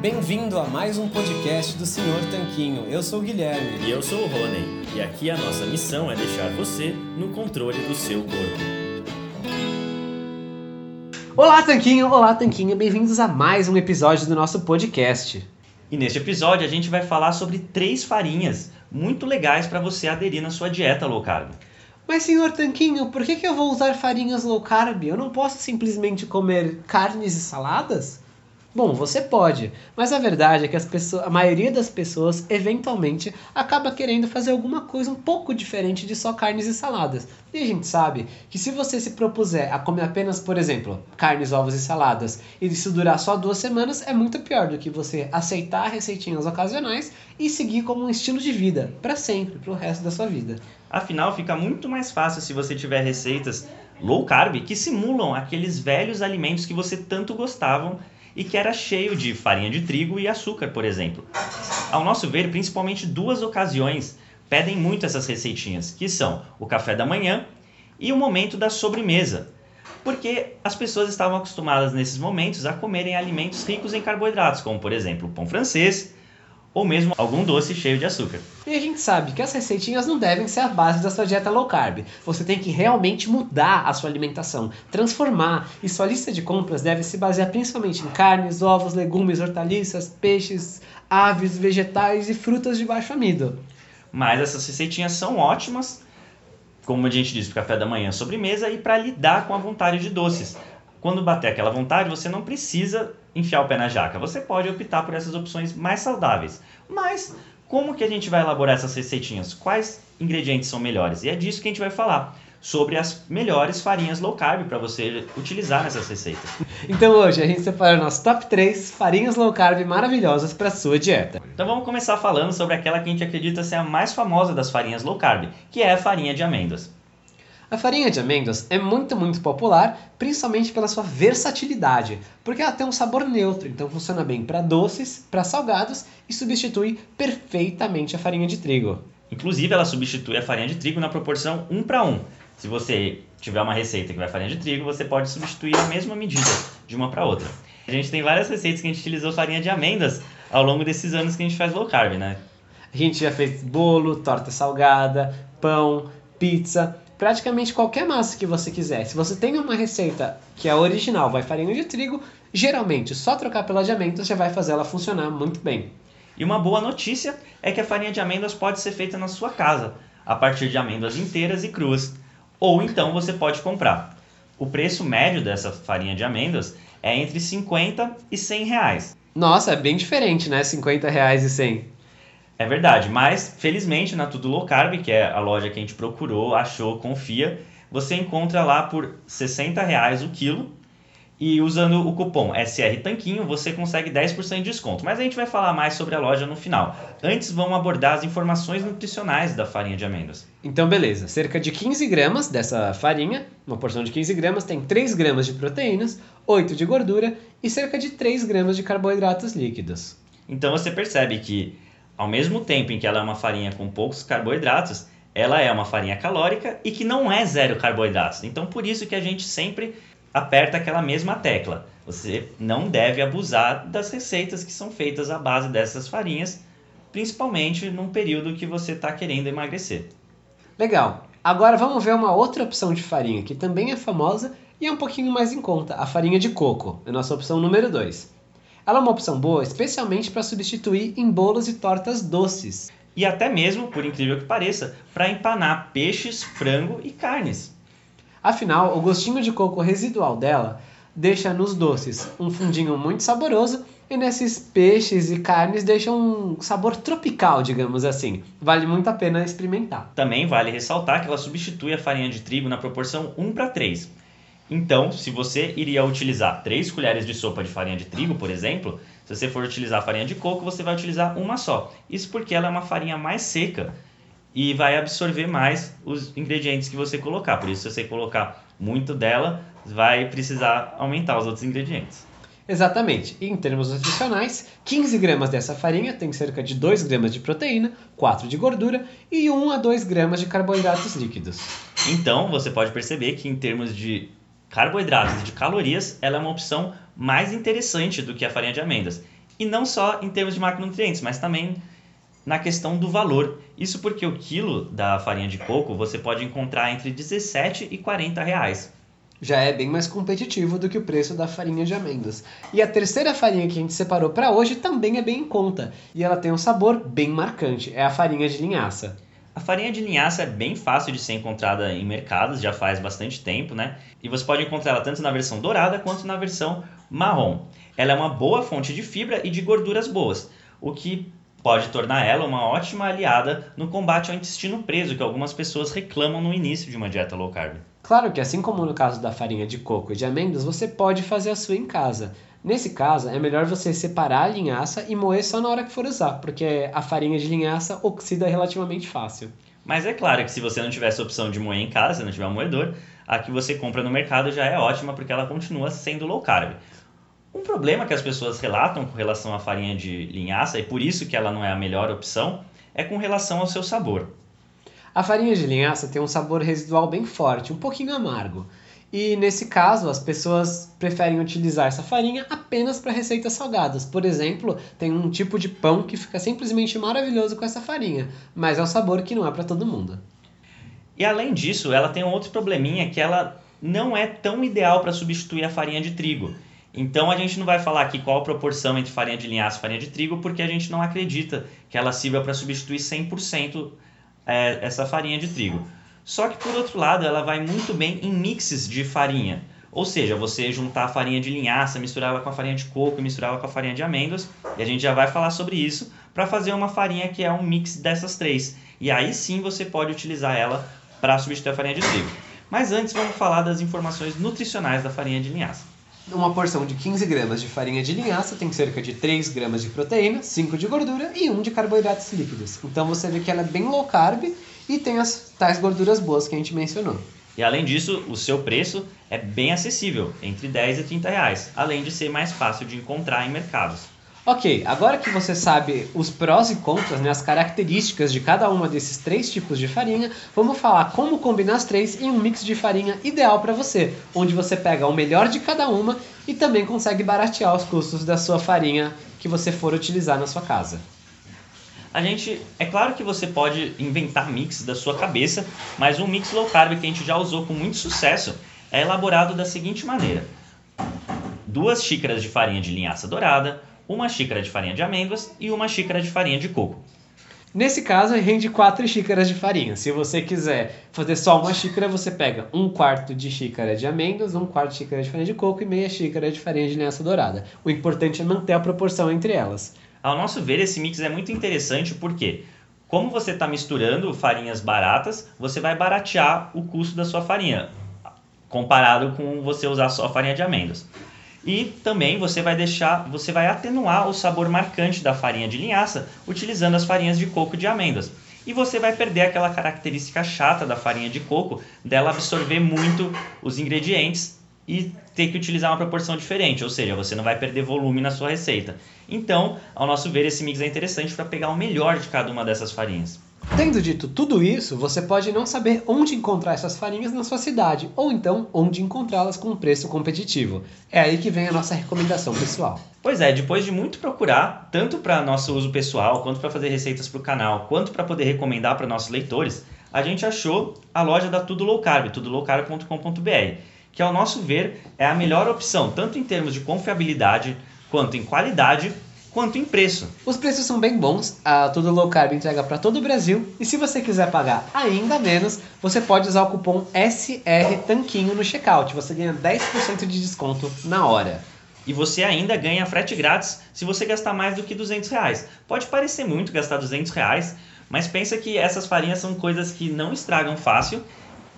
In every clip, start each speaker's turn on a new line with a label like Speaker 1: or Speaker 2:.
Speaker 1: Bem-vindo a mais um podcast do Senhor Tanquinho. Eu sou o Guilherme.
Speaker 2: E eu sou o Rony. E aqui a nossa missão é deixar você no controle do seu corpo.
Speaker 3: Olá, Tanquinho! Olá, Tanquinho! Bem-vindos a mais um episódio do nosso podcast.
Speaker 2: E neste episódio a gente vai falar sobre três farinhas muito legais para você aderir na sua dieta low carb.
Speaker 3: Mas, senhor Tanquinho, por que, que eu vou usar farinhas low carb? Eu não posso simplesmente comer carnes e saladas? Bom, você pode, mas a verdade é que as pessoas, a maioria das pessoas eventualmente acaba querendo fazer alguma coisa um pouco diferente de só carnes e saladas. E a gente sabe que se você se propuser a comer apenas, por exemplo, carnes, ovos e saladas, e isso durar só duas semanas, é muito pior do que você aceitar receitinhas ocasionais e seguir como um estilo de vida para sempre, para o resto da sua vida.
Speaker 2: Afinal, fica muito mais fácil se você tiver receitas low carb que simulam aqueles velhos alimentos que você tanto gostavam e que era cheio de farinha de trigo e açúcar, por exemplo. Ao nosso ver, principalmente duas ocasiões pedem muito essas receitinhas, que são o café da manhã e o momento da sobremesa, porque as pessoas estavam acostumadas nesses momentos a comerem alimentos ricos em carboidratos, como por exemplo o pão francês, ou mesmo algum doce cheio de açúcar.
Speaker 3: E a gente sabe que as receitinhas não devem ser a base da sua dieta low carb. Você tem que realmente mudar a sua alimentação, transformar, e sua lista de compras deve se basear principalmente em carnes, ovos, legumes, hortaliças, peixes, aves, vegetais e frutas de baixo amido.
Speaker 2: Mas essas receitinhas são ótimas, como a gente disse, para café da manhã, sobremesa e para lidar com a vontade de doces. Quando bater aquela vontade, você não precisa enfiar o pé na jaca. Você pode optar por essas opções mais saudáveis. Mas como que a gente vai elaborar essas receitinhas? Quais ingredientes são melhores? E é disso que a gente vai falar. Sobre as melhores farinhas low carb para você utilizar nessas receitas.
Speaker 3: Então hoje a gente separou nosso top 3 farinhas low carb maravilhosas para sua dieta.
Speaker 2: Então vamos começar falando sobre aquela que a gente acredita ser a mais famosa das farinhas low carb, que é a farinha de amêndoas.
Speaker 3: A farinha de amêndoas é muito, muito popular, principalmente pela sua versatilidade, porque ela tem um sabor neutro, então funciona bem para doces, para salgados e substitui perfeitamente a farinha de trigo.
Speaker 2: Inclusive, ela substitui a farinha de trigo na proporção 1 para 1. Se você tiver uma receita que vai farinha de trigo, você pode substituir a mesma medida de uma para outra. A gente tem várias receitas que a gente utilizou farinha de amêndoas ao longo desses anos que a gente faz low carb, né?
Speaker 3: A gente já fez bolo, torta salgada, pão, pizza praticamente qualquer massa que você quiser. Se você tem uma receita que é original, vai farinha de trigo, geralmente só trocar pela de amêndoas já vai fazer ela funcionar muito bem.
Speaker 2: E uma boa notícia é que a farinha de amêndoas pode ser feita na sua casa, a partir de amêndoas inteiras e cruas. Ou então você pode comprar. O preço médio dessa farinha de amêndoas é entre 50 e 100 reais.
Speaker 3: Nossa, é bem diferente, né? 50 reais e 100.
Speaker 2: É verdade, mas felizmente na Tudo Low Carb, que é a loja que a gente procurou, achou, confia, você encontra lá por 60 reais o quilo e usando o cupom SR Tanquinho você consegue 10% de desconto. Mas a gente vai falar mais sobre a loja no final. Antes vamos abordar as informações nutricionais da farinha de amêndoas.
Speaker 3: Então beleza, cerca de 15 gramas dessa farinha, uma porção de 15 gramas tem 3 gramas de proteínas, 8 de gordura e cerca de 3 gramas de carboidratos líquidos.
Speaker 2: Então você percebe que ao mesmo tempo em que ela é uma farinha com poucos carboidratos, ela é uma farinha calórica e que não é zero carboidratos. Então, por isso que a gente sempre aperta aquela mesma tecla. Você não deve abusar das receitas que são feitas à base dessas farinhas, principalmente num período que você está querendo emagrecer.
Speaker 3: Legal. Agora vamos ver uma outra opção de farinha que também é famosa e é um pouquinho mais em conta, a farinha de coco. É a nossa opção número 2. Ela é uma opção boa, especialmente para substituir em bolos e tortas doces.
Speaker 2: E até mesmo, por incrível que pareça, para empanar peixes, frango e carnes.
Speaker 3: Afinal, o gostinho de coco residual dela deixa nos doces um fundinho muito saboroso E nesses peixes e carnes deixam um sabor tropical, digamos assim. Vale muito a pena experimentar.
Speaker 2: Também vale ressaltar que ela substitui a farinha de trigo na proporção 1 para 3. Então, se você iria utilizar 3 colheres de sopa de farinha de trigo, por exemplo, se você for utilizar farinha de coco, você vai utilizar uma só. Isso porque ela é uma farinha mais seca e vai absorver mais os ingredientes que você colocar. Por isso, se você colocar muito dela, vai precisar aumentar os outros ingredientes.
Speaker 3: Exatamente. E em termos nutricionais, 15 gramas dessa farinha tem cerca de 2 gramas de proteína, 4 de gordura e 1 a 2 gramas de carboidratos líquidos.
Speaker 2: Então, você pode perceber que em termos de carboidratos e de calorias, ela é uma opção mais interessante do que a farinha de amêndoas. E não só em termos de macronutrientes, mas também na questão do valor. Isso porque o quilo da farinha de coco você pode encontrar entre 17 e 40 reais
Speaker 3: já é bem mais competitivo do que o preço da farinha de amêndoas. E a terceira farinha que a gente separou para hoje também é bem em conta, e ela tem um sabor bem marcante, é a farinha de linhaça.
Speaker 2: A farinha de linhaça é bem fácil de ser encontrada em mercados, já faz bastante tempo, né? E você pode encontrá-la tanto na versão dourada quanto na versão marrom. Ela é uma boa fonte de fibra e de gorduras boas, o que pode tornar ela uma ótima aliada no combate ao intestino preso, que algumas pessoas reclamam no início de uma dieta low carb.
Speaker 3: Claro que, assim como no caso da farinha de coco e de amêndoas, você pode fazer a sua em casa. Nesse caso, é melhor você separar a linhaça e moer só na hora que for usar, porque a farinha de linhaça oxida relativamente fácil.
Speaker 2: Mas é claro que se você não tiver essa opção de moer em casa, não tiver um moedor, a que você compra no mercado já é ótima porque ela continua sendo low carb. Um problema que as pessoas relatam com relação à farinha de linhaça, e por isso que ela não é a melhor opção, é com relação ao seu sabor.
Speaker 3: A farinha de linhaça tem um sabor residual bem forte, um pouquinho amargo. E nesse caso, as pessoas preferem utilizar essa farinha apenas para receitas salgadas. Por exemplo, tem um tipo de pão que fica simplesmente maravilhoso com essa farinha, mas é um sabor que não é para todo mundo.
Speaker 2: E além disso, ela tem um outro probleminha que ela não é tão ideal para substituir a farinha de trigo. Então a gente não vai falar aqui qual a proporção entre farinha de linhaça e farinha de trigo, porque a gente não acredita que ela sirva para substituir 100% é, essa farinha de trigo. Só que por outro lado, ela vai muito bem em mixes de farinha. Ou seja, você juntar a farinha de linhaça, misturar ela com a farinha de coco, misturar ela com a farinha de amêndoas, e a gente já vai falar sobre isso para fazer uma farinha que é um mix dessas três. E aí sim você pode utilizar ela para substituir a farinha de trigo. Mas antes vamos falar das informações nutricionais da farinha de linhaça.
Speaker 3: Uma porção de 15 gramas de farinha de linhaça tem cerca de 3 gramas de proteína, 5 de gordura e 1 de carboidratos líquidos. Então você vê que ela é bem low carb e tem as tais gorduras boas que a gente mencionou.
Speaker 2: E além disso, o seu preço é bem acessível, entre 10 e 30 reais, além de ser mais fácil de encontrar em mercados.
Speaker 3: Ok, agora que você sabe os prós e contras, né, as características de cada uma desses três tipos de farinha, vamos falar como combinar as três em um mix de farinha ideal para você, onde você pega o melhor de cada uma e também consegue baratear os custos da sua farinha que você for utilizar na sua casa.
Speaker 2: A gente, é claro que você pode inventar mix da sua cabeça, mas um mix low carb que a gente já usou com muito sucesso é elaborado da seguinte maneira: duas xícaras de farinha de linhaça dourada, uma xícara de farinha de amêndoas e uma xícara de farinha de coco.
Speaker 3: Nesse caso, rende 4 xícaras de farinha. Se você quiser fazer só uma xícara, você pega um quarto de xícara de amêndoas, um quarto de xícara de farinha de coco e meia xícara de farinha de linhaça dourada. O importante é manter a proporção entre elas.
Speaker 2: Ao nosso ver, esse mix é muito interessante porque, como você está misturando farinhas baratas, você vai baratear o custo da sua farinha, comparado com você usar só farinha de amêndoas. E também você vai deixar, você vai atenuar o sabor marcante da farinha de linhaça utilizando as farinhas de coco de amêndoas. E você vai perder aquela característica chata da farinha de coco, dela absorver muito os ingredientes e ter que utilizar uma proporção diferente, ou seja, você não vai perder volume na sua receita. Então, ao nosso ver, esse mix é interessante para pegar o melhor de cada uma dessas farinhas.
Speaker 3: Tendo dito tudo isso, você pode não saber onde encontrar essas farinhas na sua cidade, ou então onde encontrá-las com um preço competitivo. É aí que vem a nossa recomendação pessoal.
Speaker 2: Pois é, depois de muito procurar, tanto para nosso uso pessoal, quanto para fazer receitas para o canal, quanto para poder recomendar para nossos leitores, a gente achou a loja da Tudo Low Carb, tudolowcarb.com.br, que ao nosso ver é a melhor opção, tanto em termos de confiabilidade, quanto em qualidade quanto em preço.
Speaker 3: Os preços são bem bons, a Tudo Low Carb entrega para todo o Brasil e se você quiser pagar ainda menos, você pode usar o cupom SR Tanquinho no checkout, você ganha 10% de desconto na hora.
Speaker 2: E você ainda ganha frete grátis se você gastar mais do que 200 reais. Pode parecer muito gastar 200 reais, mas pensa que essas farinhas são coisas que não estragam fácil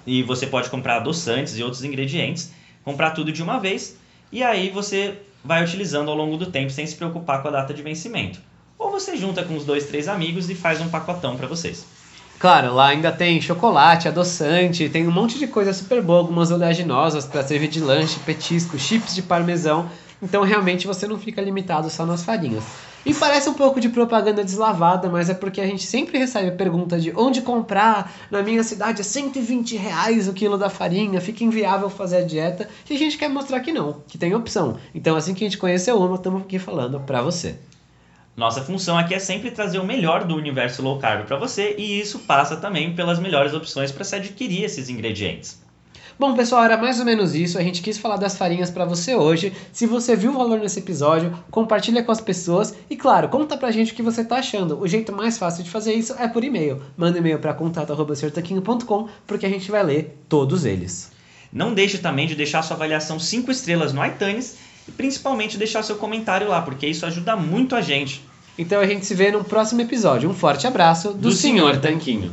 Speaker 2: e você pode comprar adoçantes e outros ingredientes, comprar tudo de uma vez e aí você vai utilizando ao longo do tempo sem se preocupar com a data de vencimento. Ou você junta com os dois, três amigos e faz um pacotão para vocês.
Speaker 3: Claro, lá ainda tem chocolate, adoçante, tem um monte de coisa super boa, algumas oleaginosas para servir de lanche, petisco, chips de parmesão. Então realmente você não fica limitado só nas farinhas. E parece um pouco de propaganda deslavada, mas é porque a gente sempre recebe a pergunta de onde comprar. Na minha cidade é 120 reais o quilo da farinha, fica inviável fazer a dieta. E a gente quer mostrar que não, que tem opção. Então assim que a gente conheceu uma, estamos aqui falando para você.
Speaker 2: Nossa função aqui é sempre trazer o melhor do universo low carb para você e isso passa também pelas melhores opções para se adquirir esses ingredientes.
Speaker 3: Bom, pessoal, era mais ou menos isso. A gente quis falar das farinhas para você hoje. Se você viu o valor nesse episódio, compartilha com as pessoas e, claro, conta pra gente o que você tá achando. O jeito mais fácil de fazer isso é por e-mail. Manda e-mail para contato@sertaquinho.com porque a gente vai ler todos eles.
Speaker 2: Não deixe também de deixar sua avaliação 5 estrelas no iTunes e principalmente deixar seu comentário lá, porque isso ajuda muito a gente.
Speaker 3: Então a gente se vê no próximo episódio. Um forte abraço do,
Speaker 2: Do
Speaker 3: Senhor
Speaker 2: Sr.
Speaker 3: Tanquinho.